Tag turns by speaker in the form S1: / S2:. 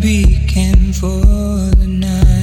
S1: beacon for the night.